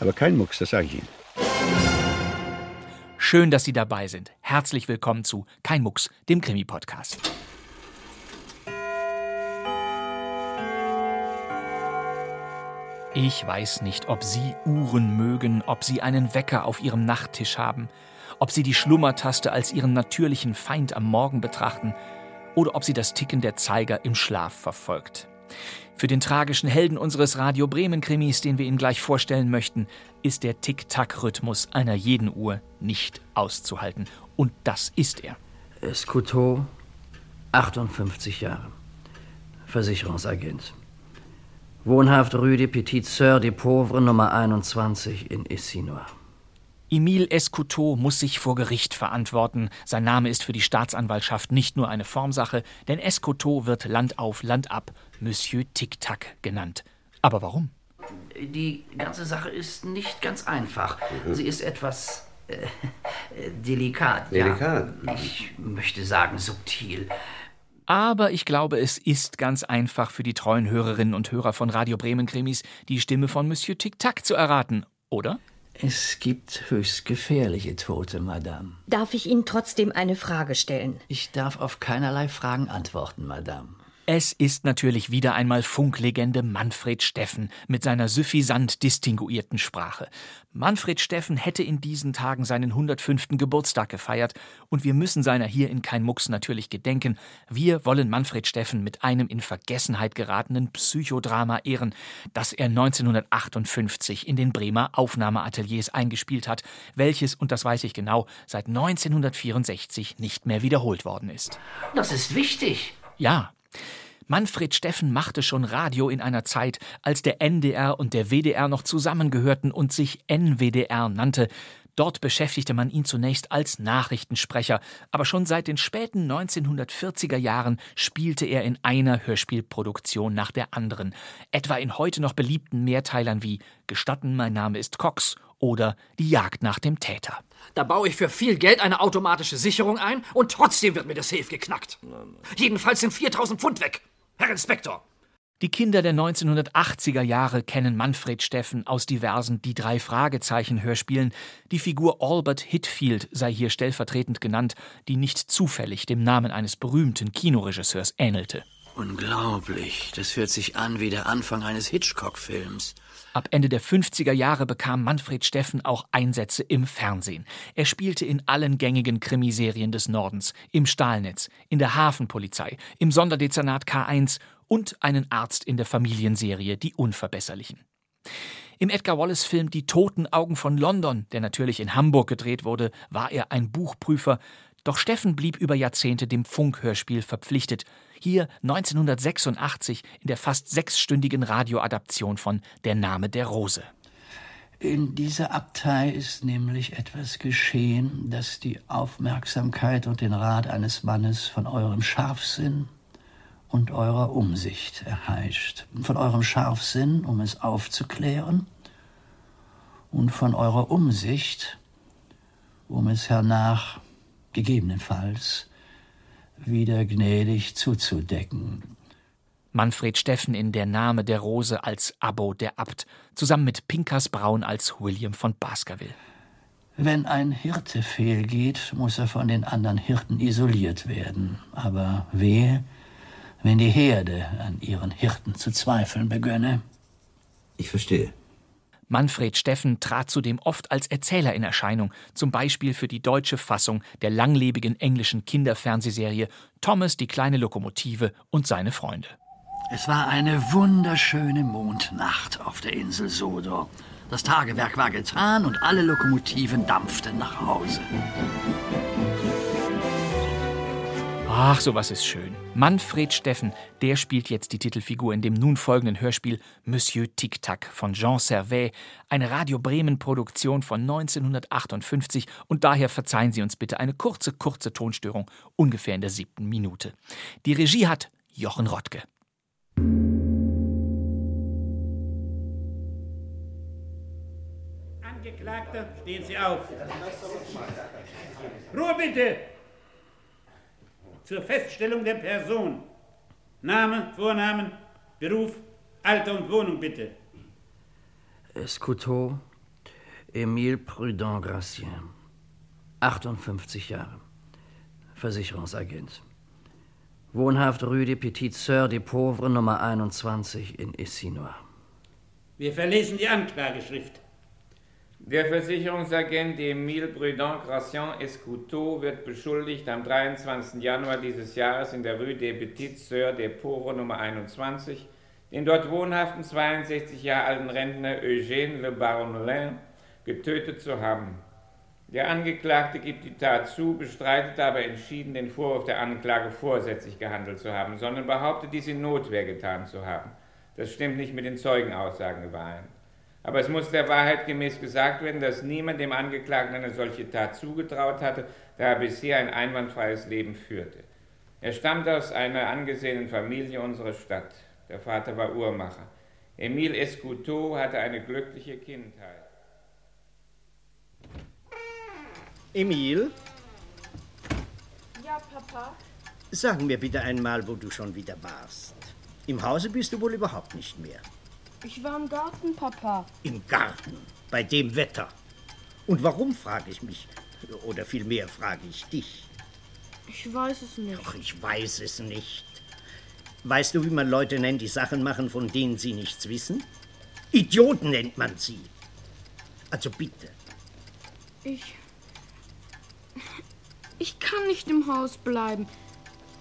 Aber kein Mucks, das sage ich Ihnen. Schön, dass Sie dabei sind. Herzlich willkommen zu Kein Mucks, dem Krimi-Podcast. Ich weiß nicht, ob Sie Uhren mögen, ob Sie einen Wecker auf Ihrem Nachttisch haben, ob Sie die Schlummertaste als Ihren natürlichen Feind am Morgen betrachten oder ob Sie das Ticken der Zeiger im Schlaf verfolgt. Für den tragischen Helden unseres Radio Bremen Krimis, den wir Ihnen gleich vorstellen möchten, ist der Tick-Tack-Rhythmus einer jeden Uhr nicht auszuhalten. Und das ist er. Escuto, 58 Jahre. Versicherungsagent. Wohnhaft Rue des Petits Sœurs des Pauvres Nummer 21 in Issinois. Emile Escoutot muss sich vor Gericht verantworten. Sein Name ist für die Staatsanwaltschaft nicht nur eine Formsache, denn Escoutot wird Land auf, Land ab Monsieur Tic-Tac genannt. Aber warum? Die ganze Sache ist nicht ganz einfach. Sie ist etwas äh, äh, delikat. Delikat? Ja. Ich möchte sagen subtil. Aber ich glaube, es ist ganz einfach für die treuen Hörerinnen und Hörer von Radio Bremen Krimis, die Stimme von Monsieur Tic-Tac zu erraten, oder? Es gibt höchst gefährliche Tote, Madame. Darf ich Ihnen trotzdem eine Frage stellen? Ich darf auf keinerlei Fragen antworten, Madame. Es ist natürlich wieder einmal Funklegende Manfred Steffen mit seiner suffisant distinguierten Sprache. Manfred Steffen hätte in diesen Tagen seinen 105. Geburtstag gefeiert und wir müssen seiner hier in Kein Mucks natürlich gedenken. Wir wollen Manfred Steffen mit einem in Vergessenheit geratenen Psychodrama ehren, das er 1958 in den Bremer Aufnahmeateliers eingespielt hat, welches, und das weiß ich genau, seit 1964 nicht mehr wiederholt worden ist. Das ist wichtig. Ja, Manfred Steffen machte schon Radio in einer Zeit, als der NDR und der WDR noch zusammengehörten und sich NWDR nannte. Dort beschäftigte man ihn zunächst als Nachrichtensprecher, aber schon seit den späten 1940er Jahren spielte er in einer Hörspielproduktion nach der anderen, etwa in heute noch beliebten Mehrteilern wie Gestatten, mein Name ist Cox oder Die Jagd nach dem Täter. Da baue ich für viel Geld eine automatische Sicherung ein und trotzdem wird mir das Safe geknackt. Jedenfalls sind 4000 Pfund weg. Herr Inspektor. Die Kinder der 1980er Jahre kennen Manfred Steffen aus diversen Die drei Fragezeichen Hörspielen. Die Figur Albert Hitfield sei hier stellvertretend genannt, die nicht zufällig dem Namen eines berühmten Kinoregisseurs ähnelte. Unglaublich. Das hört sich an wie der Anfang eines Hitchcock-Films. Ab Ende der 50er Jahre bekam Manfred Steffen auch Einsätze im Fernsehen. Er spielte in allen gängigen Krimiserien des Nordens, im Stahlnetz, in der Hafenpolizei, im Sonderdezernat K1 und einen Arzt in der Familienserie Die Unverbesserlichen. Im Edgar Wallace-Film Die Toten Augen von London, der natürlich in Hamburg gedreht wurde, war er ein Buchprüfer, doch Steffen blieb über Jahrzehnte dem Funkhörspiel verpflichtet. Hier 1986 in der fast sechsstündigen Radioadaption von Der Name der Rose. In dieser Abtei ist nämlich etwas geschehen, das die Aufmerksamkeit und den Rat eines Mannes von eurem Scharfsinn und eurer Umsicht erheischt. Von eurem Scharfsinn, um es aufzuklären, und von eurer Umsicht, um es hernach gegebenenfalls wieder gnädig zuzudecken. Manfred Steffen in Der Name der Rose als Abo der Abt, zusammen mit Pinkas Braun als William von Baskerville. Wenn ein Hirte fehlgeht, muss er von den anderen Hirten isoliert werden. Aber wehe, wenn die Herde an ihren Hirten zu zweifeln begönne. Ich verstehe. Manfred Steffen trat zudem oft als Erzähler in Erscheinung, zum Beispiel für die deutsche Fassung der langlebigen englischen Kinderfernsehserie Thomas die kleine Lokomotive und seine Freunde. Es war eine wunderschöne Mondnacht auf der Insel Sodor. Das Tagewerk war getan und alle Lokomotiven dampften nach Hause. Ach, sowas ist schön. Manfred Steffen, der spielt jetzt die Titelfigur in dem nun folgenden Hörspiel Monsieur Tic-Tac von Jean Servet, eine Radio Bremen Produktion von 1958 und daher verzeihen Sie uns bitte eine kurze, kurze Tonstörung, ungefähr in der siebten Minute. Die Regie hat Jochen Rottke. Angeklagter, stehen Sie auf. Ruhe bitte! Zur Feststellung der Person. Name, Vornamen, Beruf, Alter und Wohnung bitte. Escoutot, Emile Prudent Gracien. 58 Jahre. Versicherungsagent. Wohnhaft Rue des Petites Sœurs des Pauvres Nummer 21 in Essinois. Wir verlesen die Anklageschrift. Der Versicherungsagent Emile Prudent Gracien Escoutot wird beschuldigt, am 23. Januar dieses Jahres in der Rue des Petites Sœurs des Pauvres Nummer 21 den dort wohnhaften 62 Jahre alten Rentner Eugène Le Baronelin getötet zu haben. Der Angeklagte gibt die Tat zu, bestreitet aber entschieden, den Vorwurf der Anklage vorsätzlich gehandelt zu haben, sondern behauptet, dies in Notwehr getan zu haben. Das stimmt nicht mit den Zeugenaussagen überein. Aber es muss der Wahrheit gemäß gesagt werden, dass niemand dem Angeklagten eine solche Tat zugetraut hatte, da er bisher ein einwandfreies Leben führte. Er stammt aus einer angesehenen Familie unserer Stadt. Der Vater war Uhrmacher. Emile Escoutot hatte eine glückliche Kindheit. Emil, Ja, Papa. sag mir bitte einmal, wo du schon wieder warst. Im Hause bist du wohl überhaupt nicht mehr. Ich war im Garten, Papa. Im Garten, bei dem Wetter. Und warum, frage ich mich. Oder vielmehr frage ich dich. Ich weiß es nicht. Doch ich weiß es nicht. Weißt du, wie man Leute nennt, die Sachen machen, von denen sie nichts wissen? Idioten nennt man sie. Also bitte. Ich. Ich kann nicht im Haus bleiben.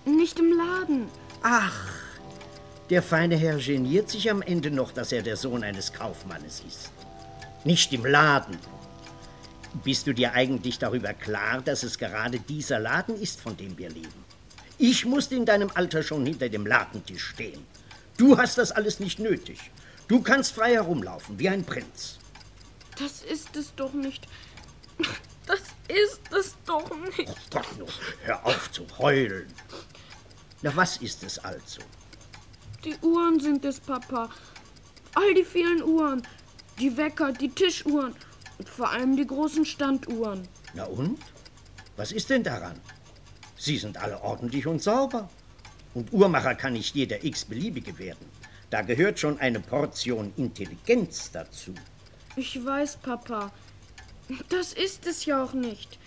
Nicht im Laden. Ach, der feine Herr geniert sich am Ende noch, dass er der Sohn eines Kaufmannes ist. Nicht im Laden. Bist du dir eigentlich darüber klar, dass es gerade dieser Laden ist, von dem wir leben? Ich musste in deinem Alter schon hinter dem Ladentisch stehen. Du hast das alles nicht nötig. Du kannst frei herumlaufen, wie ein Prinz. Das ist es doch nicht. Das ist es doch nicht. Oh Gott, nur hör auf zu heulen. Na, was ist es also? Die Uhren sind es, Papa. All die vielen Uhren. Die Wecker, die Tischuhren. Und vor allem die großen Standuhren. Na und? Was ist denn daran? Sie sind alle ordentlich und sauber. Und Uhrmacher kann nicht jeder x-beliebige werden. Da gehört schon eine Portion Intelligenz dazu. Ich weiß, Papa. Das ist es ja auch nicht.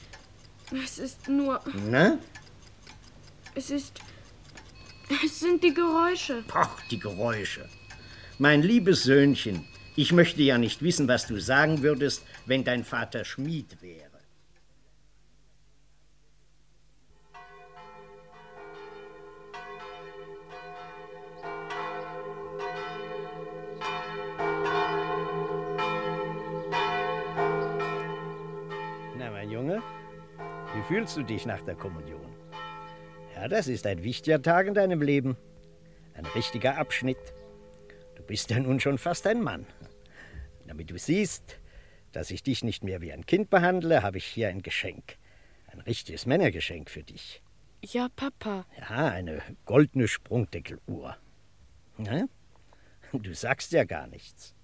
Es ist nur. Na? Es ist. Es sind die Geräusche. Ach, die Geräusche. Mein liebes Söhnchen, ich möchte ja nicht wissen, was du sagen würdest, wenn dein Vater Schmied wäre. Na, mein Junge, wie fühlst du dich nach der Kommunion? Ja, das ist ein wichtiger Tag in deinem Leben. Ein richtiger Abschnitt. Du bist ja nun schon fast ein Mann. Damit du siehst, dass ich dich nicht mehr wie ein Kind behandle, habe ich hier ein Geschenk. Ein richtiges Männergeschenk für dich. Ja, Papa. Ja, eine goldene Sprungdeckeluhr. Na? Du sagst ja gar nichts.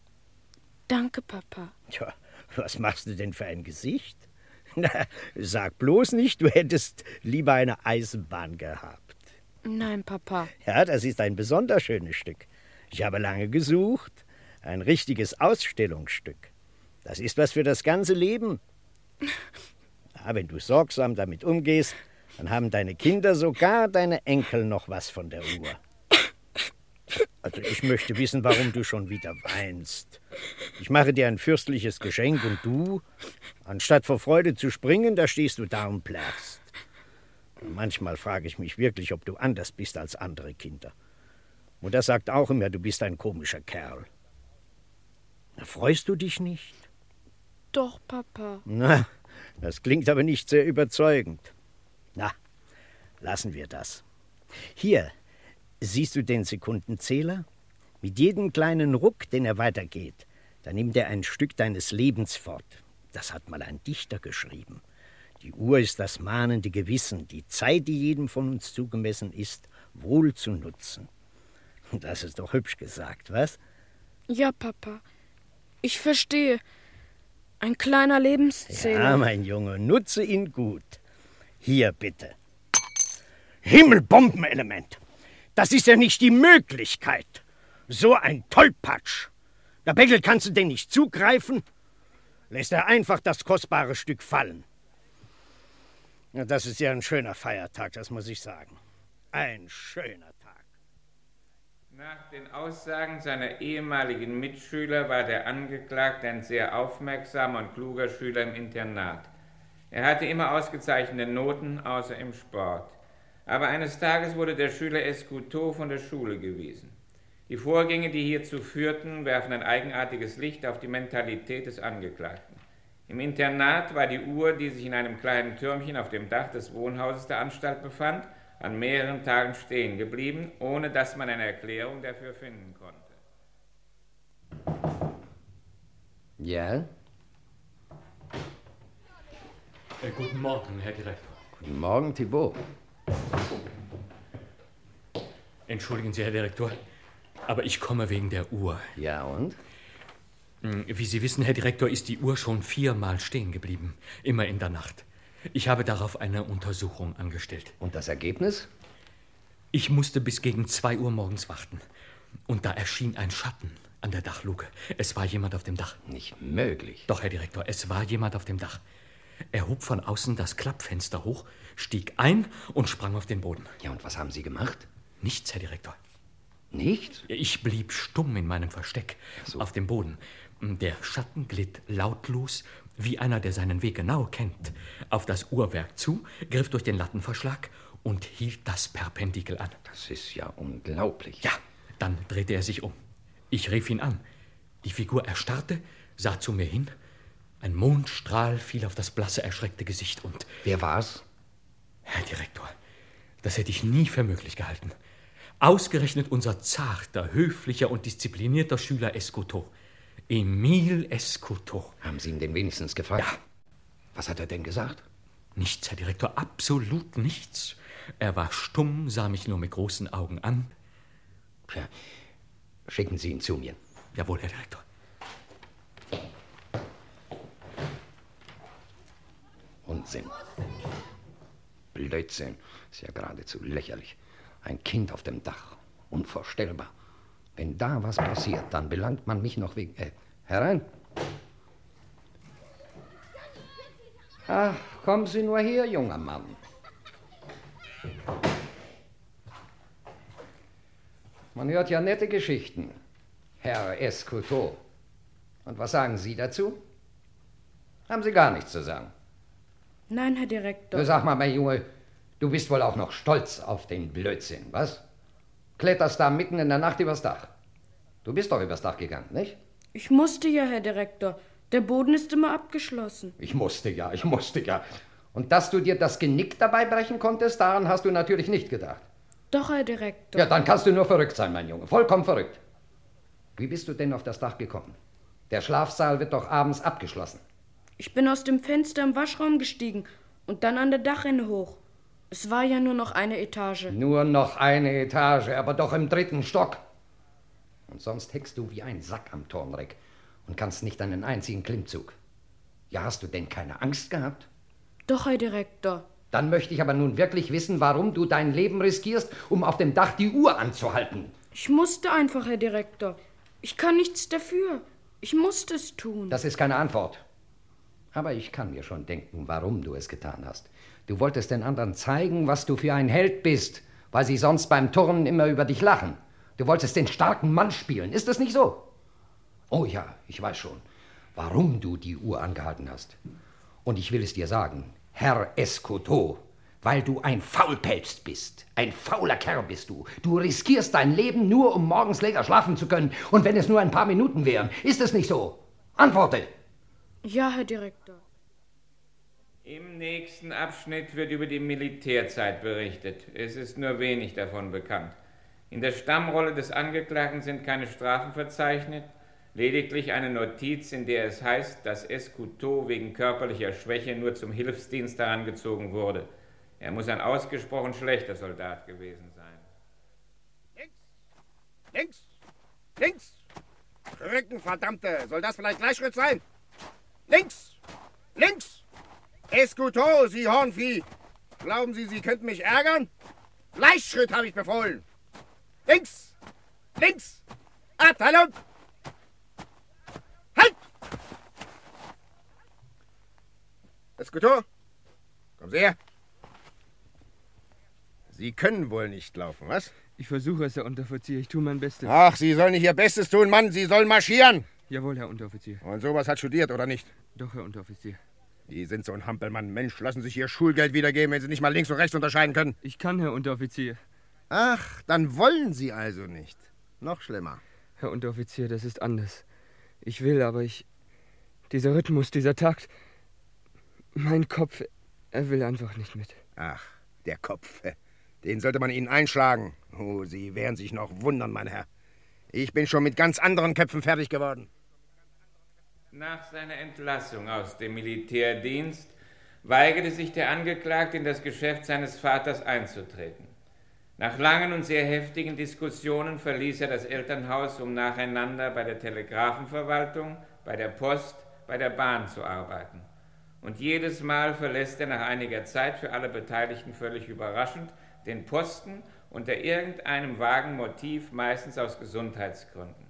Danke, Papa. Tja, was machst du denn für ein Gesicht? Na, sag bloß nicht, du hättest lieber eine Eisenbahn gehabt. Nein, Papa. Ja, das ist ein besonders schönes Stück. Ich habe lange gesucht. Ein richtiges Ausstellungsstück. Das ist was für das ganze Leben. Ja, wenn du sorgsam damit umgehst, dann haben deine Kinder, sogar deine Enkel noch was von der Uhr. Also ich möchte wissen, warum du schon wieder weinst. Ich mache dir ein fürstliches Geschenk und du, anstatt vor Freude zu springen, da stehst du da und plärrst. Manchmal frage ich mich wirklich, ob du anders bist als andere Kinder. Mutter sagt auch immer, du bist ein komischer Kerl. Na, freust du dich nicht? Doch, Papa. Na, das klingt aber nicht sehr überzeugend. Na, lassen wir das. Hier, siehst du den Sekundenzähler? Mit jedem kleinen Ruck, den er weitergeht, da nimmt er ein Stück deines Lebens fort. Das hat mal ein Dichter geschrieben. Die Uhr ist das mahnende Gewissen, die Zeit, die jedem von uns zugemessen ist, wohl zu nutzen. Das ist doch hübsch gesagt, was? Ja, Papa. Ich verstehe. Ein kleiner Lebenszähler. Ja, mein Junge, nutze ihn gut. Hier bitte. Himmelbombenelement! Das ist ja nicht die Möglichkeit. So ein Tollpatsch. Der Beckel kannst du denn nicht zugreifen? Lässt er einfach das kostbare Stück fallen. Ja, das ist ja ein schöner Feiertag, das muss ich sagen. Ein schöner Tag. Nach den Aussagen seiner ehemaligen Mitschüler war der Angeklagte ein sehr aufmerksamer und kluger Schüler im Internat. Er hatte immer ausgezeichnete Noten, außer im Sport. Aber eines Tages wurde der Schüler Escuto von der Schule gewiesen. Die Vorgänge, die hierzu führten, werfen ein eigenartiges Licht auf die Mentalität des Angeklagten. Im Internat war die Uhr, die sich in einem kleinen Türmchen auf dem Dach des Wohnhauses der Anstalt befand, an mehreren Tagen stehen geblieben, ohne dass man eine Erklärung dafür finden konnte. Ja? Äh, guten Morgen, Herr Direktor. Guten Morgen, Thibaut. Entschuldigen Sie, Herr Direktor, aber ich komme wegen der Uhr. Ja, und? Hm, Wie Sie wissen, Herr Direktor, ist die Uhr schon viermal stehen geblieben. Immer in der Nacht. Ich habe darauf eine Untersuchung angestellt. Und das Ergebnis? Ich musste bis gegen zwei Uhr morgens warten. Und da erschien ein Schatten an der Dachluke. Es war jemand auf dem Dach. Nicht möglich. Doch, Herr Direktor, es war jemand auf dem Dach. Er hob von außen das Klappfenster hoch, stieg ein und sprang auf den Boden. Ja, und was haben Sie gemacht? Nichts, Herr Direktor. Nichts? Ich blieb stumm in meinem Versteck auf dem Boden. Der Schatten glitt lautlos, wie einer, der seinen Weg genau kennt, auf das Uhrwerk zu, griff durch den Lattenverschlag und hielt das Perpendikel an. Das ist ja unglaublich. Ja, dann drehte er sich um. Ich rief ihn an. Die Figur erstarrte, sah zu mir hin. Ein Mondstrahl fiel auf das blasse, erschreckte Gesicht und. Wer war's? Herr Direktor, das hätte ich nie für möglich gehalten. Ausgerechnet unser zarter, höflicher und disziplinierter Schüler Escoto. Emile Escoto. Haben Sie ihn denn wenigstens gefragt? Ja. Was hat er denn gesagt? Nichts, Herr Direktor, absolut nichts. Er war stumm, sah mich nur mit großen Augen an. Tja, schicken Sie ihn zu mir. Jawohl, Herr Direktor. Unsinn. Blödsinn. Ist ja geradezu lächerlich. Ein Kind auf dem Dach. Unvorstellbar. Wenn da was passiert, dann belangt man mich noch wegen. Äh, herein. Ach, kommen Sie nur her, junger Mann. Man hört ja nette Geschichten, Herr Escoto. Und was sagen Sie dazu? Haben Sie gar nichts zu sagen? Nein, Herr Direktor. Du sag mal, mein Junge, du bist wohl auch noch stolz auf den Blödsinn, was? Kletterst da mitten in der Nacht übers Dach. Du bist doch übers Dach gegangen, nicht? Ich musste ja, Herr Direktor. Der Boden ist immer abgeschlossen. Ich musste ja, ich musste ja. Und dass du dir das Genick dabei brechen konntest, daran hast du natürlich nicht gedacht. Doch, Herr Direktor. Ja, dann kannst du nur verrückt sein, mein Junge. Vollkommen verrückt. Wie bist du denn auf das Dach gekommen? Der Schlafsaal wird doch abends abgeschlossen. Ich bin aus dem Fenster im Waschraum gestiegen und dann an der Dachrinne hoch. Es war ja nur noch eine Etage. Nur noch eine Etage, aber doch im dritten Stock. Und sonst heckst du wie ein Sack am Turmreck und kannst nicht einen einzigen Klimmzug. Ja, hast du denn keine Angst gehabt? Doch, Herr Direktor. Dann möchte ich aber nun wirklich wissen, warum du dein Leben riskierst, um auf dem Dach die Uhr anzuhalten. Ich musste einfach, Herr Direktor. Ich kann nichts dafür. Ich musste es tun. Das ist keine Antwort. Aber ich kann mir schon denken, warum du es getan hast. Du wolltest den anderen zeigen, was du für ein Held bist, weil sie sonst beim Turnen immer über dich lachen. Du wolltest den starken Mann spielen. Ist das nicht so? Oh ja, ich weiß schon, warum du die Uhr angehalten hast. Und ich will es dir sagen, Herr Escoto, weil du ein Faulpelz bist. Ein fauler Kerl bist du. Du riskierst dein Leben nur, um morgens länger schlafen zu können. Und wenn es nur ein paar Minuten wären, ist es nicht so? Antworte! Ja, Herr Direktor. Im nächsten Abschnitt wird über die Militärzeit berichtet. Es ist nur wenig davon bekannt. In der Stammrolle des Angeklagten sind keine Strafen verzeichnet, lediglich eine Notiz, in der es heißt, dass Escuto wegen körperlicher Schwäche nur zum Hilfsdienst herangezogen wurde. Er muss ein ausgesprochen schlechter Soldat gewesen sein. Links! Links! Rücken, verdammte! Soll das vielleicht Gleichschritt sein? Links! Links! Escuto, Sie Hornvieh! Glauben Sie, Sie könnten mich ärgern? Gleichschritt habe ich befohlen! Links! Links! Abteilung! Halt! Escuto, kommen Sie her. Sie können wohl nicht laufen, was? Ich versuche es, Herr Unteroffizier. Ich tue mein Bestes. Ach, Sie sollen nicht Ihr Bestes tun, Mann. Sie sollen marschieren. Jawohl, Herr Unteroffizier. Und sowas hat studiert, oder nicht? Doch, Herr Unteroffizier. Die sind so ein Hampelmann. Mensch, lassen sich Ihr Schulgeld wiedergeben, wenn Sie nicht mal links und rechts unterscheiden können. Ich kann, Herr Unteroffizier. Ach, dann wollen Sie also nicht. Noch schlimmer. Herr Unteroffizier, das ist anders. Ich will, aber ich. Dieser Rhythmus, dieser Takt. Mein Kopf, er will einfach nicht mit. Ach, der Kopf. Den sollte man Ihnen einschlagen. Oh, Sie werden sich noch wundern, mein Herr. Ich bin schon mit ganz anderen Köpfen fertig geworden. Nach seiner Entlassung aus dem Militärdienst weigerte sich der Angeklagte in das Geschäft seines Vaters einzutreten. Nach langen und sehr heftigen Diskussionen verließ er das Elternhaus, um nacheinander bei der Telegrafenverwaltung, bei der Post, bei der Bahn zu arbeiten. Und jedes Mal verlässt er nach einiger Zeit für alle Beteiligten völlig überraschend den Posten unter irgendeinem vagen Motiv, meistens aus Gesundheitsgründen.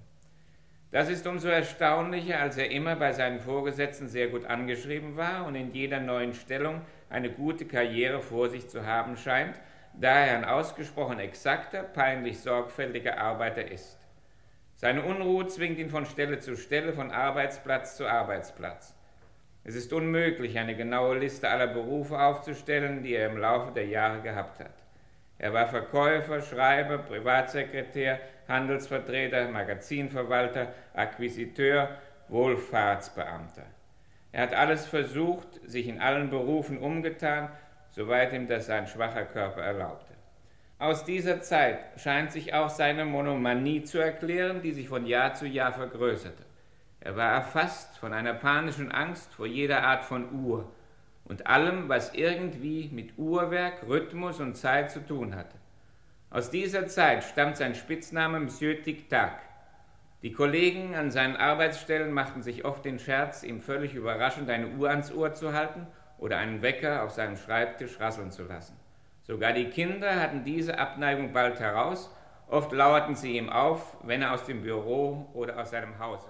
Das ist umso erstaunlicher, als er immer bei seinen Vorgesetzten sehr gut angeschrieben war und in jeder neuen Stellung eine gute Karriere vor sich zu haben scheint, da er ein ausgesprochen exakter, peinlich sorgfältiger Arbeiter ist. Seine Unruhe zwingt ihn von Stelle zu Stelle, von Arbeitsplatz zu Arbeitsplatz. Es ist unmöglich, eine genaue Liste aller Berufe aufzustellen, die er im Laufe der Jahre gehabt hat. Er war Verkäufer, Schreiber, Privatsekretär, Handelsvertreter, Magazinverwalter, Akquisiteur, Wohlfahrtsbeamter. Er hat alles versucht, sich in allen Berufen umgetan, soweit ihm das sein schwacher Körper erlaubte. Aus dieser Zeit scheint sich auch seine Monomanie zu erklären, die sich von Jahr zu Jahr vergrößerte. Er war erfasst von einer panischen Angst vor jeder Art von Uhr und allem, was irgendwie mit Uhrwerk, Rhythmus und Zeit zu tun hatte. Aus dieser Zeit stammt sein Spitzname Monsieur Tic-Tac. Die Kollegen an seinen Arbeitsstellen machten sich oft den Scherz, ihm völlig überraschend eine Uhr ans Ohr zu halten oder einen Wecker auf seinem Schreibtisch rasseln zu lassen. Sogar die Kinder hatten diese Abneigung bald heraus, oft lauerten sie ihm auf, wenn er aus dem Büro oder aus seinem Hause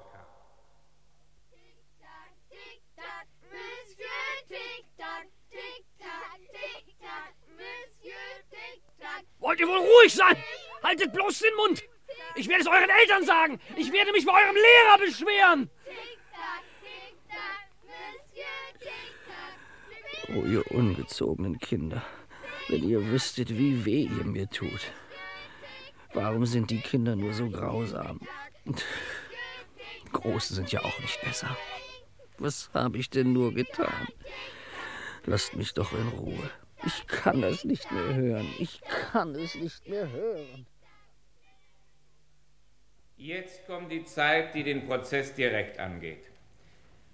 Wollt ihr wohl ruhig sein? Haltet bloß den Mund! Ich werde es euren Eltern sagen! Ich werde mich bei eurem Lehrer beschweren! Oh, ihr ungezogenen Kinder, wenn ihr wüsstet, wie weh ihr mir tut. Warum sind die Kinder nur so grausam? Große sind ja auch nicht besser. Was habe ich denn nur getan? Lasst mich doch in Ruhe. Ich kann es nicht mehr hören. Ich kann es nicht mehr hören. Jetzt kommt die Zeit, die den Prozess direkt angeht.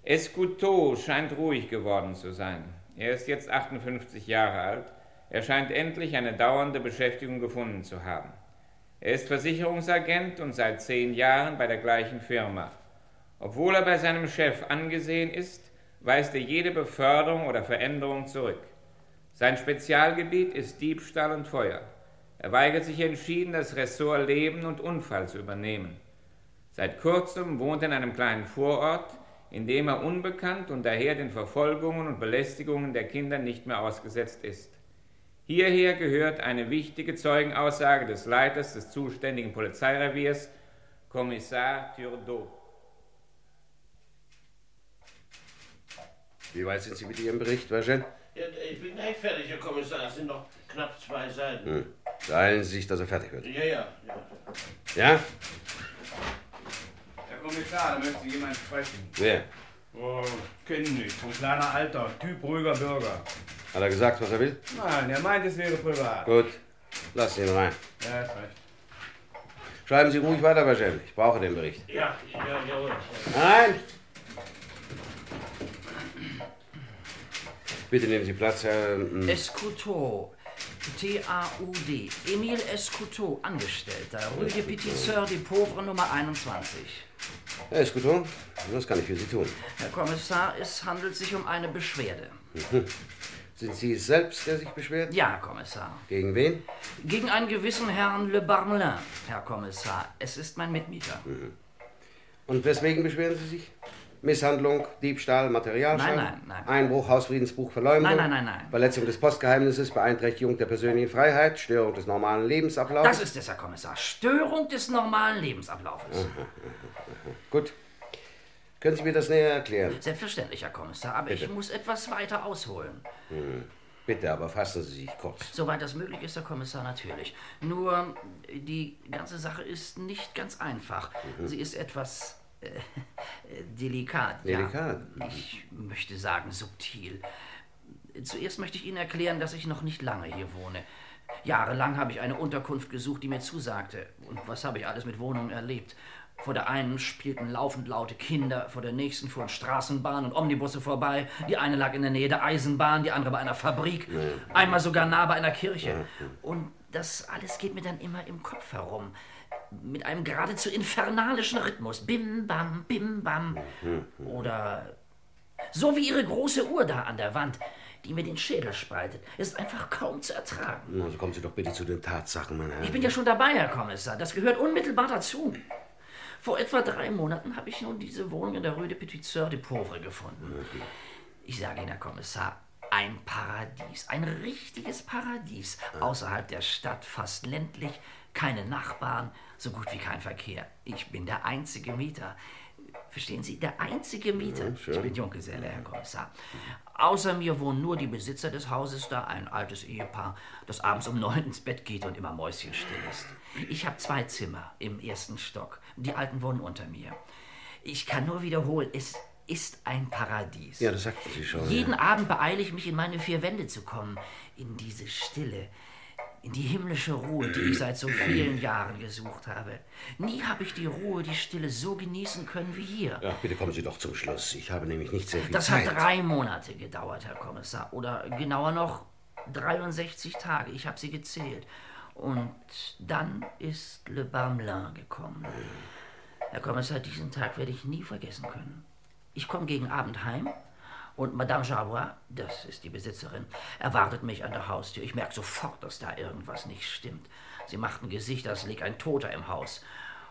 Escuto scheint ruhig geworden zu sein. Er ist jetzt 58 Jahre alt. Er scheint endlich eine dauernde Beschäftigung gefunden zu haben. Er ist Versicherungsagent und seit zehn Jahren bei der gleichen Firma. Obwohl er bei seinem Chef angesehen ist, weist er jede Beförderung oder Veränderung zurück. Sein Spezialgebiet ist Diebstahl und Feuer. Er weigert sich entschieden, das Ressort Leben und Unfall zu übernehmen. Seit kurzem wohnt er in einem kleinen Vorort, in dem er unbekannt und daher den Verfolgungen und Belästigungen der Kinder nicht mehr ausgesetzt ist. Hierher gehört eine wichtige Zeugenaussage des Leiters des zuständigen Polizeireviers, Kommissar Turdeau. Wie weit sind Sie mit Ihrem Bericht, Vagen? Ja, ich bin gleich fertig, Herr Kommissar. Es sind noch knapp zwei Seiten. Hm. Beeilen Sie sich, dass er fertig wird. Ja, ja, ja. Ja? Herr Kommissar, da möchte jemand sprechen. Wer? Oh, kenn nicht. Ein kleiner Alter, Typ ruhiger Bürger. Hat er gesagt, was er will? Nein, er meint, es wäre privat. Gut, lass ihn rein. Ja, ist recht. Schreiben Sie ruhig weiter, Bagel. Ich brauche den Bericht. Ja, ja, jawohl. Nein! Bitte nehmen Sie Platz, Herr. hm, Escoutot. T-A-U-D. Emile Escoutot, Angestellter. Rue de Petit Sœur de Pauvre Nummer 21. Herr Escouton, was kann ich für Sie tun? Herr Kommissar, es handelt sich um eine Beschwerde. Mhm. Sind Sie es selbst, der sich beschwert? Ja, Kommissar. Gegen wen? Gegen einen gewissen Herrn Le Barmelin, Herr Kommissar. Es ist mein Mitmieter. Mhm. Und weswegen beschweren Sie sich? Misshandlung, Diebstahl, Materialschäden? Nein, nein, nein. Einbruch, Hausfriedensbruch, Verleumdung? Nein, nein, nein, nein. Verletzung des Postgeheimnisses, Beeinträchtigung der persönlichen Freiheit, Störung des normalen Lebensablaufs? Das ist es, Herr Kommissar. Störung des normalen Lebensablaufes. Mhm. Gut. Können Sie mir das näher erklären? Selbstverständlich, Herr Kommissar, aber Bitte. ich muss etwas weiter ausholen. Hm. Bitte, aber fassen Sie sich kurz. Soweit das möglich ist, Herr Kommissar, natürlich. Nur, die ganze Sache ist nicht ganz einfach. Mhm. Sie ist etwas äh, delikat. Delikat? Ja. Ich möchte sagen subtil. Zuerst möchte ich Ihnen erklären, dass ich noch nicht lange hier wohne. Jahrelang habe ich eine Unterkunft gesucht, die mir zusagte. Und was habe ich alles mit Wohnungen erlebt? Vor der einen spielten laufend laute Kinder, vor der nächsten fuhren Straßenbahnen und Omnibusse vorbei. Die eine lag in der Nähe der Eisenbahn, die andere bei einer Fabrik, einmal sogar nah bei einer Kirche. Und das alles geht mir dann immer im Kopf herum. Mit einem geradezu infernalischen Rhythmus. Bim, bam, bim, bam. Oder so wie Ihre große Uhr da an der Wand, die mir den Schädel spaltet. Ist einfach kaum zu ertragen. Also kommen Sie doch bitte zu den Tatsachen, mein Herr. Ich bin ja schon dabei, Herr Kommissar. Das gehört unmittelbar dazu. Vor etwa drei Monaten habe ich nun diese Wohnung in der Rue de Petit Sœur de Pauvre gefunden. Ich sage Ihnen, Herr Kommissar, ein Paradies, ein richtiges Paradies. Außerhalb der Stadt, fast ländlich, keine Nachbarn, so gut wie kein Verkehr. Ich bin der einzige Mieter. Verstehen Sie, der einzige Mieter. Ja, ich bin Junggeselle, Herr Kommissar. Außer mir wohnen nur die Besitzer des Hauses da, ein altes Ehepaar, das abends um neun ins Bett geht und immer mäuschenstill ist. Ich habe zwei Zimmer im ersten Stock. Die Alten wohnen unter mir. Ich kann nur wiederholen, es ist ein Paradies. Ja, das sagten Sie schon. Jeden ja. Abend beeile ich mich, in meine vier Wände zu kommen, in diese Stille, in die himmlische Ruhe, die ich seit so vielen Jahren gesucht habe. Nie habe ich die Ruhe, die Stille so genießen können wie hier. Ja, bitte kommen Sie doch zum Schluss. Ich habe nämlich nicht sehr viel Das Zeit. hat drei Monate gedauert, Herr Kommissar. Oder genauer noch 63 Tage. Ich habe sie gezählt. Und dann ist Le Barmelin gekommen. Herr Kommissar, diesen Tag werde ich nie vergessen können. Ich komme gegen Abend heim und Madame Javois, das ist die Besitzerin, erwartet mich an der Haustür. Ich merke sofort, dass da irgendwas nicht stimmt. Sie macht ein Gesicht, als liegt ein Toter im Haus.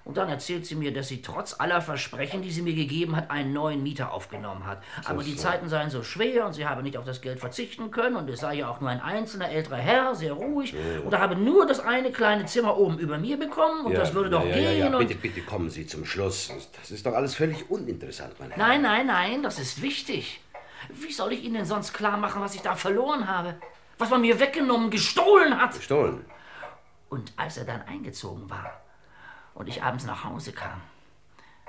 Und dann erzählt sie mir, dass sie trotz aller Versprechen, die sie mir gegeben hat, einen neuen Mieter aufgenommen hat. Aber die. Zeiten seien so schwer und sie habe nicht auf das Geld verzichten können und es sei ja auch nur ein einzelner älterer Herr, sehr ruhig. Und er habe nur das eine kleine Zimmer oben über mir bekommen und ja, das würde ja, doch ja, gehen. Ja, ja. Bitte, bitte kommen Sie zum Schluss. Das ist doch alles völlig uninteressant, mein Herr. Nein, nein, nein, das ist wichtig. Wie soll ich Ihnen denn sonst klar machen, was ich da verloren habe? Was man mir weggenommen, gestohlen hat? Gestohlen? Und als er dann eingezogen war und ich abends nach Hause kam,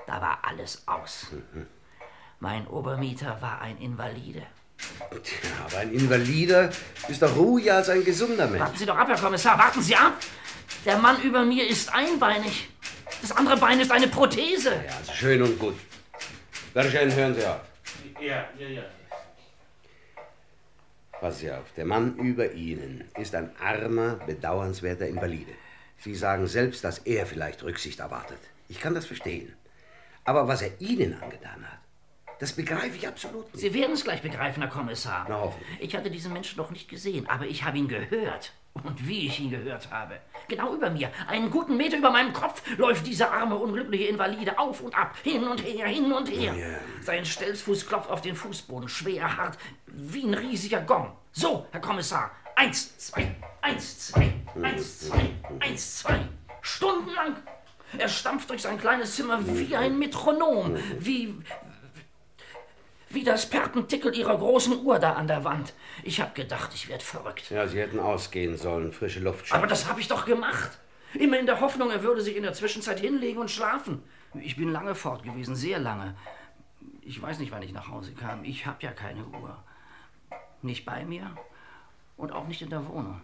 da war alles aus. Mein Obermieter war ein Invalide. Tja, aber ein Invalider ist doch ruhiger als ein gesunder Mensch. Warten Sie doch ab, Herr Kommissar, warten Sie ab! Der Mann über mir ist einbeinig. Das andere Bein ist eine Prothese. Ja, also schön und gut. Vergen, hören Sie auf. Ja, ja, ja. Sie auf, der Mann über Ihnen ist ein armer, bedauernswerter Invalide. Sie sagen selbst, dass er vielleicht Rücksicht erwartet. Ich kann das verstehen. Aber was er Ihnen angetan hat, das begreife ich absolut nicht. Sie werden es gleich begreifen, Herr Kommissar. Na, hoffentlich. Ich hatte diesen Menschen noch nicht gesehen, aber ich habe ihn gehört. Und wie ich ihn gehört habe. Genau über mir, einen guten Meter über meinem Kopf, läuft dieser arme, unglückliche Invalide auf und ab, hin und her, hin und her. Sein Stelzfuß klopft auf den Fußboden, schwer, hart, wie ein riesiger Gong. So, Herr Kommissar, eins, zwei, eins, zwei, eins, zwei, eins, zwei. Stundenlang. Er stampft durch sein kleines Zimmer wie ein Metronom, wie, wie das Perpentickel ihrer großen Uhr da an der Wand. Ich hab gedacht, ich werd verrückt. Ja, Sie hätten ausgehen sollen, frische Luft Aber schnappen. das habe ich doch gemacht. Immer in der Hoffnung, er würde sich in der Zwischenzeit hinlegen und schlafen. Ich bin lange fort gewesen, sehr lange. Ich weiß nicht, wann ich nach Hause kam. Ich habe ja keine Uhr. Nicht bei mir und auch nicht in der Wohnung.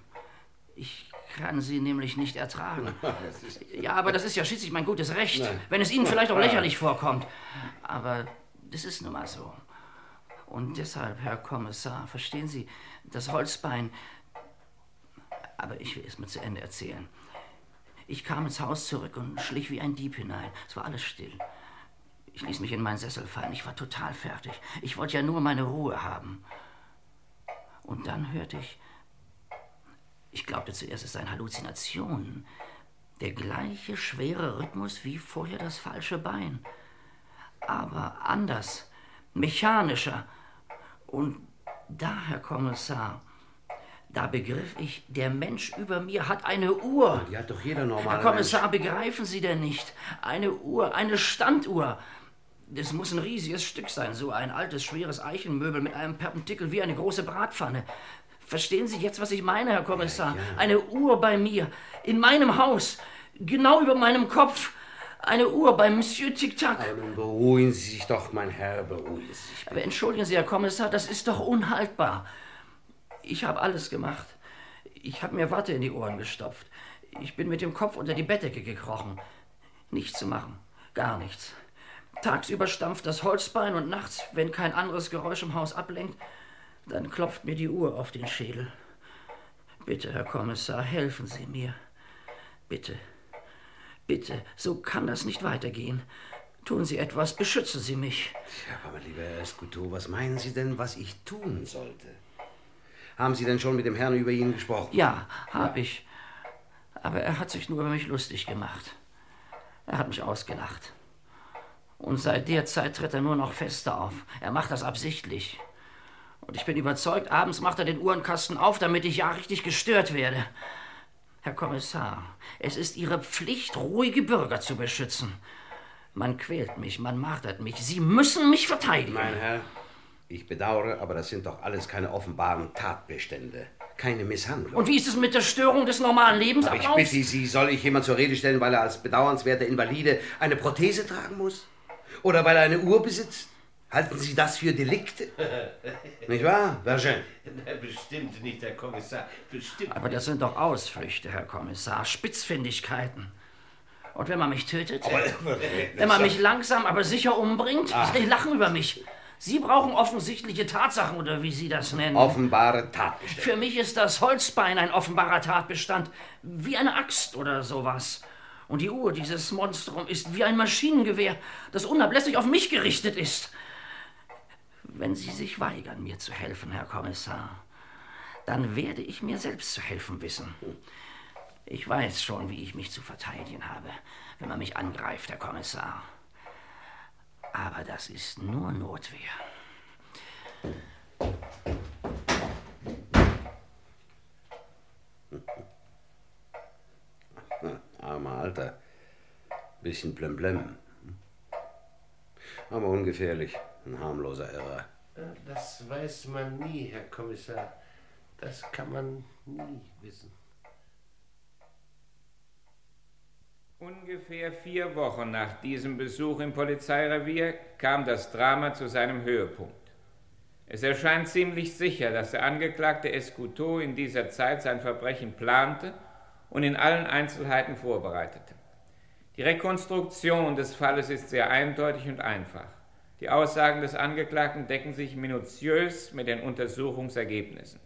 Ich kann sie nämlich nicht ertragen. Ja, aber das ist ja schließlich mein gutes Recht, Nein. wenn es Ihnen vielleicht auch lächerlich vorkommt. Aber das ist nun mal so. Und deshalb, Herr Kommissar, verstehen Sie, das Holzbein. Aber ich will es mir zu Ende erzählen. Ich kam ins Haus zurück und schlich wie ein Dieb hinein. Es war alles still. Ich ließ mich in meinen Sessel fallen. Ich war total fertig. Ich wollte ja nur meine Ruhe haben. Und dann hörte ich. Ich glaubte zuerst, es seien Halluzinationen. Der gleiche schwere Rhythmus wie vorher das falsche Bein. Aber anders, mechanischer. Und da, Herr Kommissar, da begriff ich, der Mensch über mir hat eine Uhr. Die hat doch jeder normale Herr Kommissar, begreifen Sie denn nicht? Eine Uhr, eine Standuhr. Das muss ein riesiges Stück sein, so ein altes, schweres Eichenmöbel mit einem Perpentikel wie eine große Bratpfanne. Verstehen Sie jetzt, was ich meine, Herr Kommissar? Eine Uhr bei mir, in meinem Haus, genau über meinem Kopf. Eine Uhr bei Monsieur Tic-Tac. Aber nun beruhigen Sie sich doch, mein Herr, beruhigen Sie sich. Aber entschuldigen Sie, Herr Kommissar, das ist doch unhaltbar. Ich habe alles gemacht. Ich habe mir Watte in die Ohren gestopft. Ich bin mit dem Kopf unter die Bettdecke gekrochen. Nichts zu machen. Gar nichts. Tagsüber stampft das Holzbein und nachts, wenn kein anderes Geräusch im Haus ablenkt, dann klopft mir die Uhr auf den Schädel. Bitte, Herr Kommissar, helfen Sie mir. Bitte. Bitte, so kann das nicht weitergehen. Tun Sie etwas, beschützen Sie mich. Ja, aber lieber Herr Escuto, was meinen Sie denn, was ich tun sollte? Haben Sie denn schon mit dem Herrn über ihn gesprochen? Ja, hab ich. Aber er hat sich nur über mich lustig gemacht. Er hat mich ausgelacht. Und seit der Zeit tritt er nur noch fester auf. Er macht das absichtlich. Und ich bin überzeugt, abends macht er den Uhrenkasten auf, damit ich ja richtig gestört werde. Herr Kommissar, es ist Ihre Pflicht, ruhige Bürger zu beschützen. Man quält mich, man martert mich. Sie müssen mich verteidigen. Mein Herr, ich bedauere, aber das sind doch alles keine offenbaren Tatbestände. Keine Misshandlung. Und wie ist es mit der Störung des normalen Aber ich bitte Sie, soll ich jemand zur Rede stellen, weil er als bedauernswerter Invalide eine Prothese tragen muss? Oder weil er eine Uhr besitzt? Halten Sie das für Delikte? Nicht wahr, Bergin? Nein, bestimmt nicht, Herr Kommissar. Bestimmt. Aber das sind doch Ausflüchte, Herr Kommissar, Spitzfindigkeiten. Und wenn man mich tötet? wenn man mich langsam, aber sicher umbringt? Ach. Sie lachen über mich. Sie brauchen offensichtliche Tatsachen oder wie Sie das nennen. Offenbare Tatbestände. Für mich ist das Holzbein ein offenbarer Tatbestand, wie eine Axt oder sowas. Und die Uhr, dieses Monstrum, ist wie ein Maschinengewehr, das unablässig auf mich gerichtet ist. Wenn Sie sich weigern, mir zu helfen, Herr Kommissar, dann werde ich mir selbst zu helfen wissen. Ich weiß schon, wie ich mich zu verteidigen habe, wenn man mich angreift, Herr Kommissar. Aber das ist nur Notwehr. Armer Alter. Bisschen blemblem. Aber ungefährlich. Ein harmloser Irrer. Das weiß man nie, Herr Kommissar. Das kann man nie wissen. Ungefähr vier Wochen nach diesem Besuch im Polizeirevier kam das Drama zu seinem Höhepunkt. Es erscheint ziemlich sicher, dass der Angeklagte Escuto in dieser Zeit sein Verbrechen plante und in allen Einzelheiten vorbereitete. Die Rekonstruktion des Falles ist sehr eindeutig und einfach. Die Aussagen des Angeklagten decken sich minutiös mit den Untersuchungsergebnissen.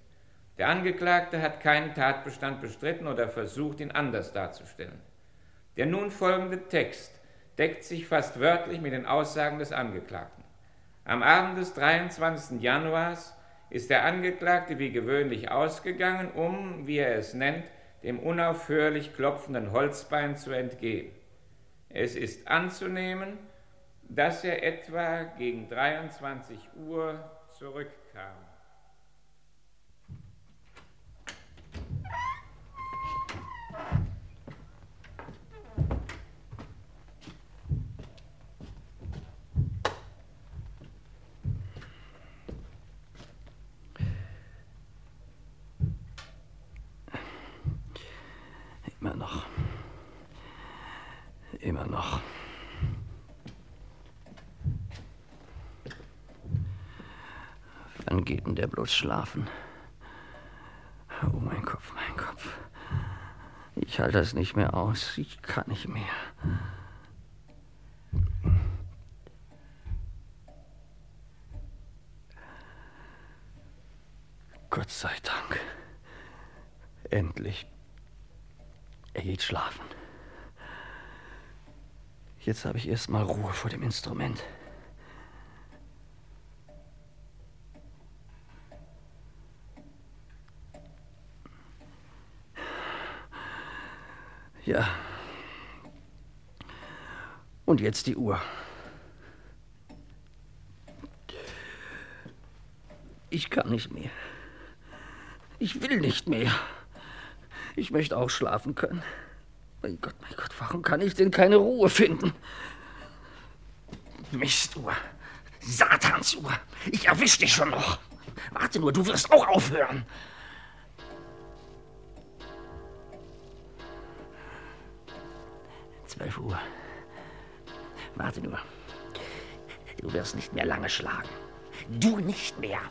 Der Angeklagte hat keinen Tatbestand bestritten oder versucht, ihn anders darzustellen. Der nun folgende Text deckt sich fast wörtlich mit den Aussagen des Angeklagten. Am Abend des 23. Januars ist der Angeklagte wie gewöhnlich ausgegangen, um, wie er es nennt, dem unaufhörlich klopfenden Holzbein zu entgehen. Es ist anzunehmen, dass er etwa gegen 23 Uhr zurückkam. Immer noch. Immer noch. Der bloß schlafen? Oh, mein Kopf, mein Kopf. Ich halte das nicht mehr aus. Ich kann nicht mehr. Gott sei Dank. Endlich. Er geht schlafen. Jetzt habe ich erst mal Ruhe vor dem Instrument. Ja. Und jetzt die Uhr. Ich kann nicht mehr. Ich will nicht mehr. Ich möchte auch schlafen können. Mein Gott, mein Gott, warum kann ich denn keine Ruhe finden? Mistuhr. Satansuhr. Ich erwisch dich schon noch. Warte nur, du wirst auch aufhören. Zwölf Uhr. Warte nur. Du wirst nicht mehr lange schlagen. Du nicht mehr.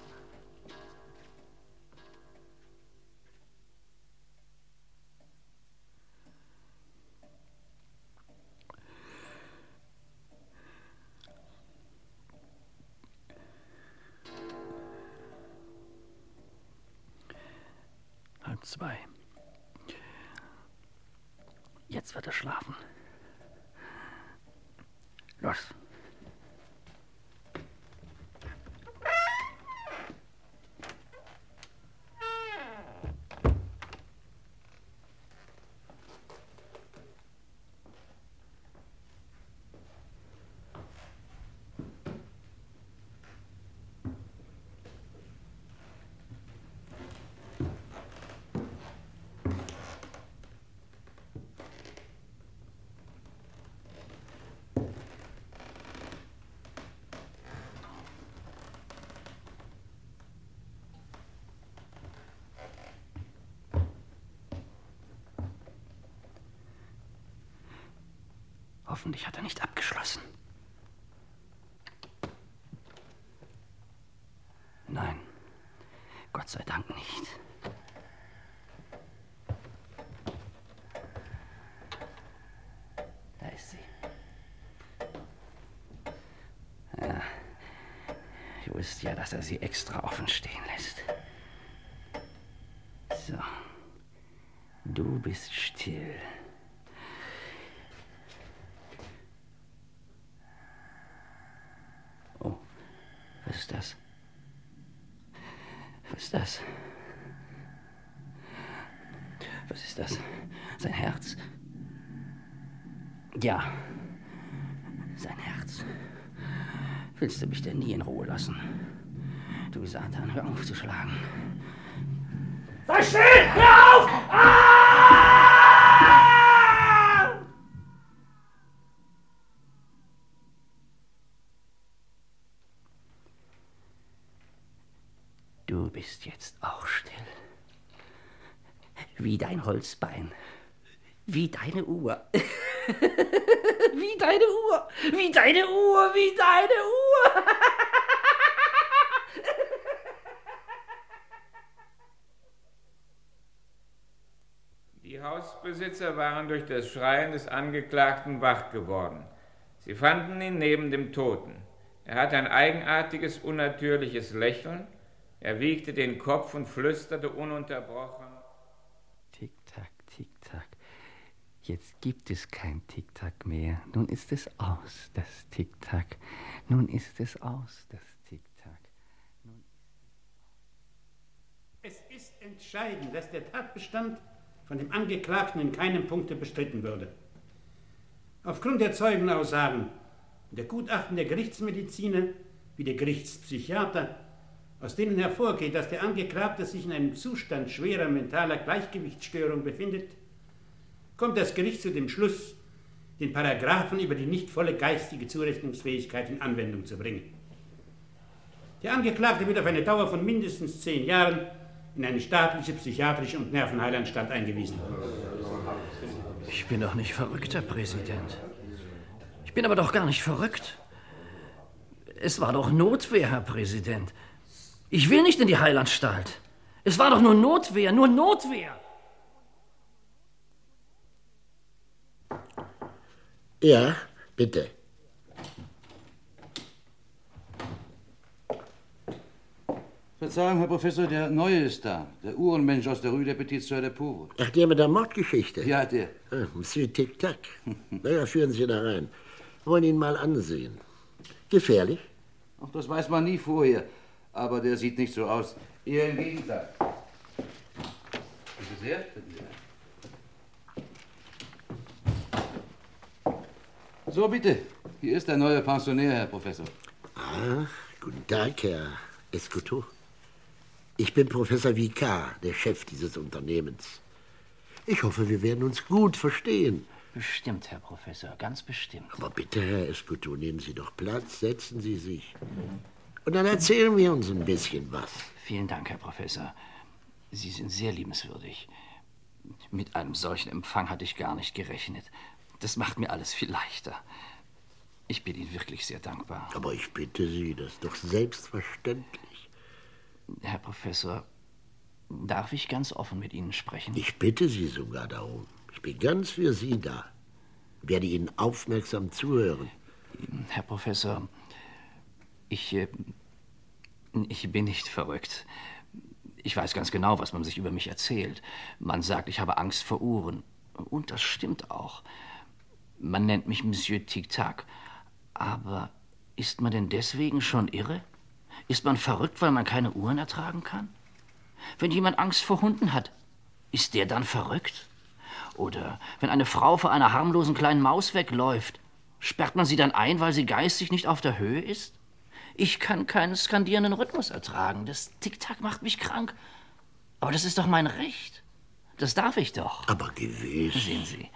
Hoffentlich hat er nicht abgeschlossen. Nein, Gott sei Dank nicht. Da ist sie. Ja, ich wusste ja, dass er sie extra offen stehen lässt. So, du bist still. Oh, was ist das? Was ist das? Was ist das? Sein Herz? Ja, sein Herz. Willst du mich denn nie in Ruhe lassen? Du Satan, hör auf zu schlagen. Sei still! Hör auf! Ah! Du bist jetzt auch still. Wie dein Holzbein. Wie deine Uhr. wie deine Uhr. Wie deine Uhr. Wie deine Uhr. Die Hausbesitzer waren durch das Schreien des Angeklagten wach geworden. Sie fanden ihn neben dem Toten. Er hatte ein eigenartiges, unnatürliches Lächeln. Er wiegte den Kopf und flüsterte ununterbrochen. Tick-Tack, Tick-Tack. Jetzt gibt es kein Tick-Tack mehr. Nun ist es aus, das Tick-Tack. Nun ist es aus, das Tick-Tack. Es ist entscheidend, dass der Tatbestand von dem Angeklagten in keinem Punkte bestritten würde. Aufgrund der Zeugenaussagen und der Gutachten der Gerichtsmediziner wie der Gerichtspsychiater, aus denen hervorgeht, dass der Angeklagte sich in einem Zustand schwerer mentaler Gleichgewichtsstörung befindet, kommt das Gericht zu dem Schluss, den Paragraphen über die nicht volle geistige Zurechnungsfähigkeit in Anwendung zu bringen. Der Angeklagte wird auf eine Dauer von mindestens zehn Jahren in eine staatliche psychiatrische und Nervenheilanstalt eingewiesen. Ich bin doch nicht verrückt, Herr Präsident. Ich bin aber doch gar nicht verrückt. Es war doch Notwehr, Herr Präsident. Ich will nicht in die Heilanstalt. Es war doch nur Notwehr, nur Notwehr. Ja, bitte. Verzeihung, Herr Professor, der Neue ist da. Der Uhrenmensch aus der Rue der Petite Sœur de Pauvre. Ach, der mit der Mordgeschichte? Ja, der. Ah, Monsieur Tic-Tac. Na ja, führen Sie da rein. Wollen ihn mal ansehen. Gefährlich? Ach, das weiß man nie vorher. Aber der sieht nicht so aus. Eher im Gegenteil. Bitte sehr. Bitte sehr. So, bitte. Hier ist der neue Pensionär, Herr Professor. Ah, guten Tag, Herr Escoto. Ich bin Professor Vicard, der Chef dieses Unternehmens. Ich hoffe, wir werden uns gut verstehen. Bestimmt, Herr Professor, ganz bestimmt. Aber bitte, Herr Escoto, nehmen Sie doch Platz, setzen Sie sich. Und dann erzählen wir uns ein bisschen was. Vielen Dank, Herr Professor. Sie sind sehr liebenswürdig. Mit einem solchen Empfang hatte ich gar nicht gerechnet. Das macht mir alles viel leichter. Ich bin Ihnen wirklich sehr dankbar. Aber ich bitte Sie, das ist doch selbstverständlich. Herr Professor, darf ich ganz offen mit Ihnen sprechen? Ich bitte Sie sogar darum. Ich bin ganz für Sie da. Werde Ihnen aufmerksam zuhören. Herr Professor, ich, äh, ich bin nicht verrückt. Ich weiß ganz genau, was man sich über mich erzählt. Man sagt, ich habe Angst vor Uhren. Und das stimmt auch. Man nennt mich Monsieur Tic-Tac. Aber ist man denn deswegen schon irre? Ist man verrückt, weil man keine Uhren ertragen kann? Wenn jemand Angst vor Hunden hat, ist der dann verrückt? Oder wenn eine Frau vor einer harmlosen kleinen Maus wegläuft, sperrt man sie dann ein, weil sie geistig nicht auf der Höhe ist? Ich kann keinen skandierenden Rhythmus ertragen. Das Tick-Tack macht mich krank. Aber das ist doch mein Recht. Das darf ich doch. Aber gewiss. Sehen Sie.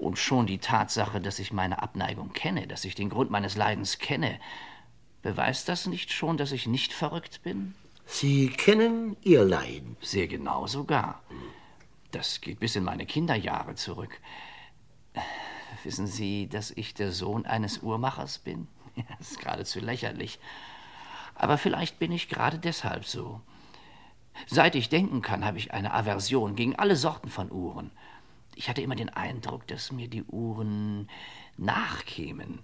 Und schon die Tatsache, dass ich meine Abneigung kenne, dass ich den Grund meines Leidens kenne, beweist das nicht schon, dass ich nicht verrückt bin? Sie kennen Ihr Leiden. Sehr genau sogar. Das geht bis in meine Kinderjahre zurück. Wissen Sie, dass ich der Sohn eines Uhrmachers bin? Das ist geradezu lächerlich. Aber vielleicht bin ich gerade deshalb so. Seit ich denken kann, habe ich eine Aversion gegen alle Sorten von Uhren. Ich hatte immer den Eindruck, dass mir die Uhren nachkämen.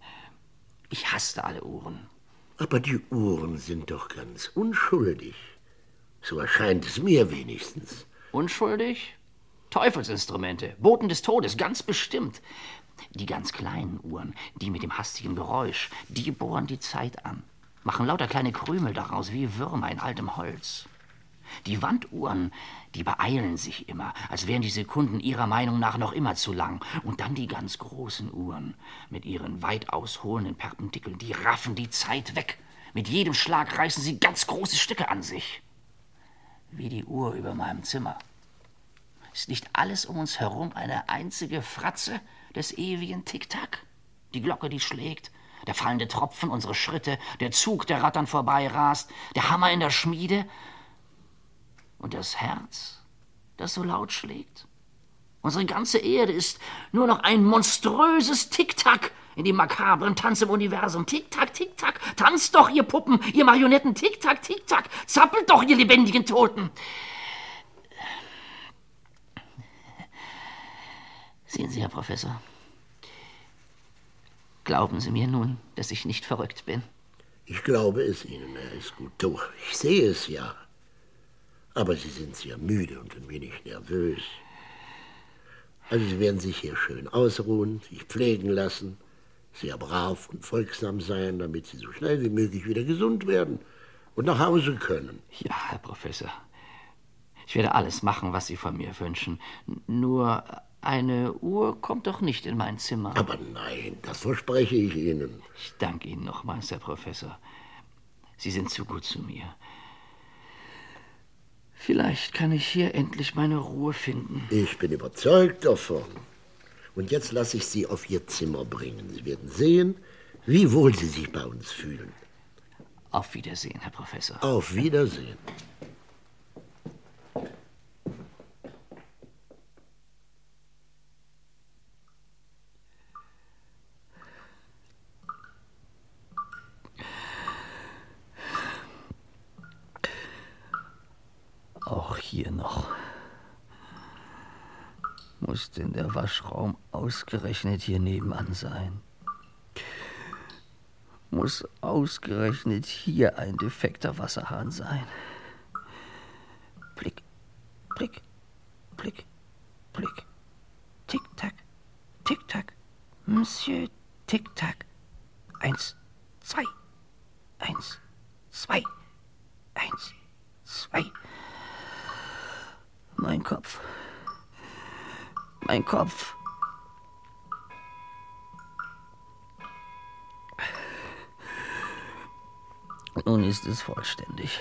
Ich hasste alle Uhren. Aber die Uhren sind doch ganz unschuldig. So erscheint es mir wenigstens. Unschuldig? Teufelsinstrumente, Boten des Todes, ganz bestimmt. Die ganz kleinen Uhren, die mit dem hastigen Geräusch, die bohren die Zeit an, machen lauter kleine Krümel daraus wie Würmer in altem Holz. Die Wanduhren, die beeilen sich immer, als wären die Sekunden ihrer Meinung nach noch immer zu lang. Und dann die ganz großen Uhren mit ihren weit ausholenden Perpendikeln, die raffen die Zeit weg. Mit jedem Schlag reißen sie ganz große Stücke an sich. Wie die Uhr über meinem Zimmer. Ist nicht alles um uns herum eine einzige Fratze des ewigen Tick-Tack? Die Glocke, die schlägt, der fallende Tropfen, unsere Schritte, der Zug, der rattern vorbeirast, der Hammer in der Schmiede und das Herz, das so laut schlägt. Unsere ganze Erde ist nur noch ein monströses Tick-Tack in dem makabren Tanz im Universum. Tick-Tack, Tick-Tack, tanzt doch, ihr Puppen, ihr Marionetten, Tick-Tack, Tick-Tack, zappelt doch, ihr lebendigen Toten. Sehen Sie, Herr Professor, glauben Sie mir nun, dass ich nicht verrückt bin? Ich glaube es Ihnen, Herr Escuto. Ich sehe es ja. Aber Sie sind sehr müde und ein wenig nervös. Also Sie werden sich hier schön ausruhen, sich pflegen lassen, sehr brav und folgsam sein, damit Sie so schnell wie möglich wieder gesund werden und nach Hause können. Ja, Herr Professor. Ich werde alles machen, was Sie von mir wünschen. Nur eine Uhr kommt doch nicht in mein Zimmer. Aber nein, das verspreche ich Ihnen. Ich danke Ihnen nochmals, Herr Professor. Sie sind zu gut zu mir. Vielleicht kann ich hier endlich meine Ruhe finden. Ich bin überzeugt davon. Und jetzt lasse ich Sie auf Ihr Zimmer bringen. Sie werden sehen, wie wohl Sie sich bei uns fühlen. Auf Wiedersehen, Herr Professor. Auf Wiedersehen. hier noch. Muss denn der Waschraum ausgerechnet hier nebenan sein? Muss ausgerechnet hier ein defekter Wasserhahn sein? Blick, Blick, Blick, Blick. Tick-Tack, Tick-Tack, Monsieur Tick-Tack. Eins, zwei, eins, zwei, eins, zwei. Mein Kopf. Mein Kopf. Nun ist es vollständig.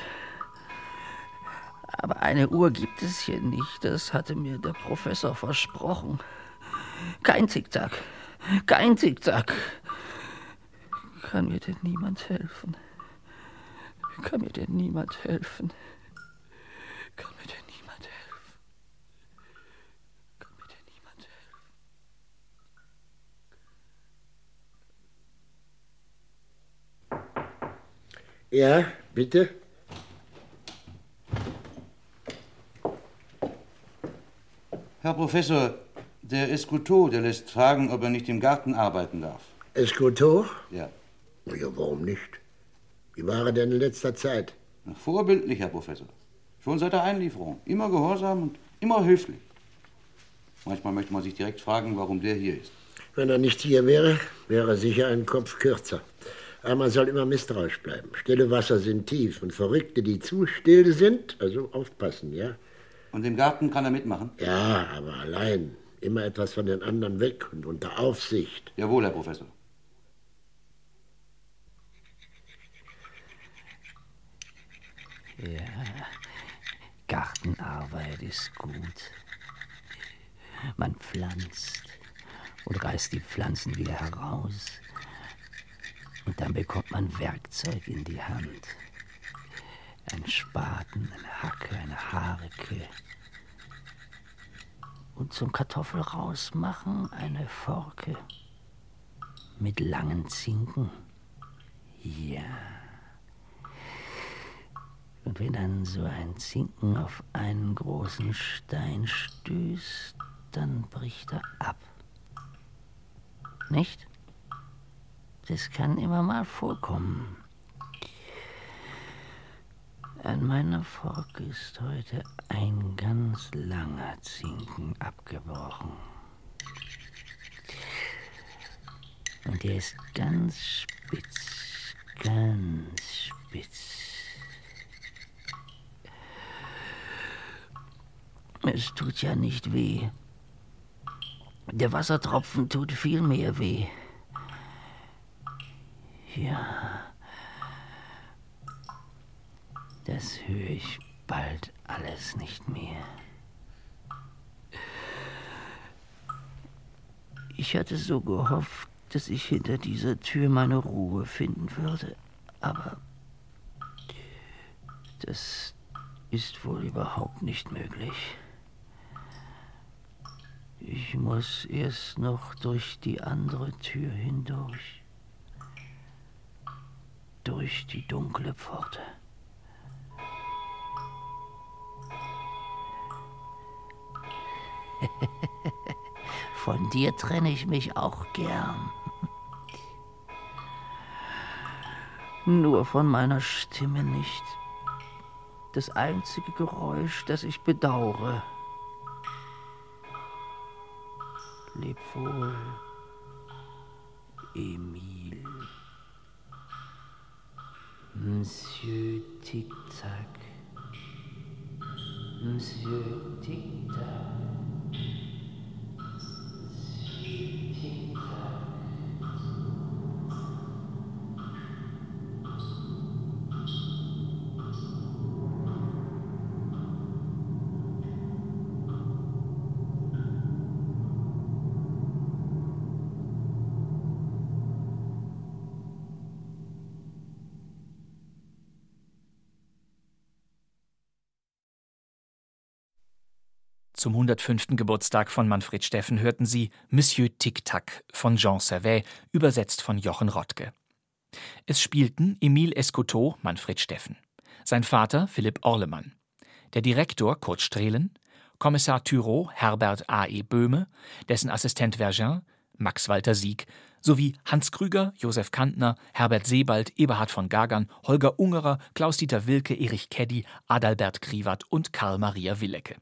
Aber eine Uhr gibt es hier nicht, das hatte mir der Professor versprochen. Kein Tick-Tack, kein Tick-Tack. Kann mir denn niemand helfen? Kann mir denn niemand helfen? Kann mir denn niemand helfen? Kann mir denn niemand helfen? Ja, bitte? Herr Professor, der Escoutot, der lässt fragen, ob er nicht im Garten arbeiten darf. Escoutot? Ja. Ja, warum nicht? Wie war er denn in letzter Zeit? Vorbildlich, Herr Professor. Schon seit der Einlieferung. Immer gehorsam und immer höflich. Manchmal möchte man sich direkt fragen, warum der hier ist. Wenn er nicht hier wäre, wäre er sicher ein Kopf kürzer. Aber man soll immer misstrauisch bleiben. Stille Wasser sind tief und Verrückte, die zu still sind, also aufpassen, ja? Und im Garten kann er mitmachen? Ja, aber allein. Immer etwas von den anderen weg und unter Aufsicht. Jawohl, Herr Professor. Ja, Gartenarbeit ist gut. Man pflanzt und reißt die Pflanzen wieder heraus. Und dann bekommt man Werkzeug in die Hand. Ein Spaten, eine Hacke, eine Harke. Und zum Kartoffel rausmachen eine Forke. Mit langen Zinken. Ja. Und wenn dann so ein Zinken auf einen großen Stein stößt, dann bricht er ab. Nicht? Das kann immer mal vorkommen. An meiner Forke ist heute ein ganz langer Zinken abgebrochen. Und der ist ganz spitz, ganz spitz. Es tut ja nicht weh. Der Wassertropfen tut viel mehr weh. Ja. Das höre ich bald alles nicht mehr. Ich hatte so gehofft, dass ich hinter dieser Tür meine Ruhe finden würde, aber das ist wohl überhaupt nicht möglich. Ich muss erst noch durch die andere Tür hindurch. Durch die dunkle Pforte. Von dir trenne ich mich auch gern. Nur von meiner Stimme nicht. Das einzige Geräusch, das ich bedauere. Leb wohl, Emile. Monsieur Tic-Tac. Monsieur Tic-Tac. Zum 105. Geburtstag von Manfred Steffen hörten Sie Monsieur Tic-Tac von Jean Servet, übersetzt von Jochen Rottke. Es spielten Emile Escotot, Manfred Steffen, sein Vater Philipp Orlemann, der Direktor Kurt Strehlen, Kommissar Thürow Herbert A. E. Böhme, dessen Assistent Vergin Max Walter Sieg sowie Hans Krüger, Josef Kantner, Herbert Sebald, Eberhard von Gagern, Holger Ungerer, Klaus-Dieter Wilke, Erich Keddy, Adalbert Kriwat und Karl-Maria Willecke.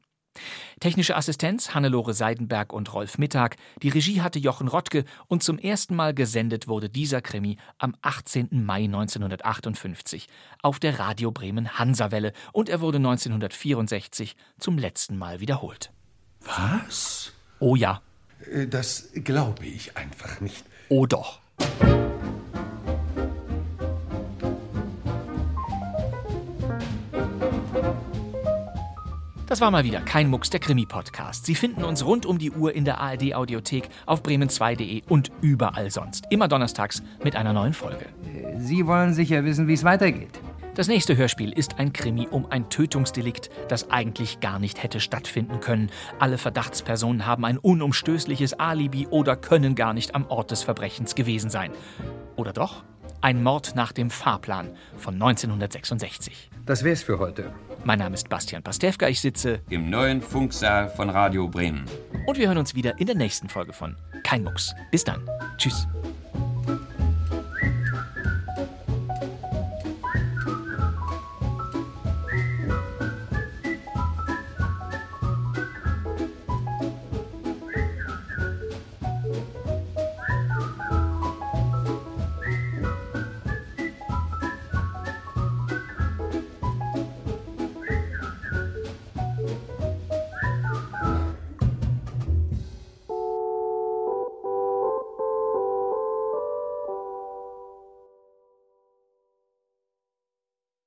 Technische Assistenz Hannelore Seidenberg und Rolf Mittag, die Regie hatte Jochen Rottke und zum ersten Mal gesendet wurde dieser Krimi am 18. Mai 1958 auf der Radio Bremen Hansawelle und er wurde 1964 zum letzten Mal wiederholt. Was? Oh ja. Äh, Das glaube ich einfach nicht. Oh doch. Das war mal wieder kein Mucks, der Krimi-Podcast. Sie finden uns rund um die Uhr in der ARD-Audiothek, auf bremen2.de und überall sonst. Immer donnerstags mit einer neuen Folge. Sie wollen sicher wissen, wie es weitergeht. Das nächste Hörspiel ist ein Krimi um ein Tötungsdelikt, das eigentlich gar nicht hätte stattfinden können. Alle Verdachtspersonen haben ein unumstößliches Alibi oder können gar nicht am Ort des Verbrechens gewesen sein. Oder doch? Ein Mord nach dem Fahrplan von 1966. Das wär's für heute. Mein Name ist Bastian Pastewka, ich sitze Im neuen Funksaal von Radio Bremen. und wir hören uns wieder in der nächsten Folge von Kein Mucks. Bis dann. Tschüss.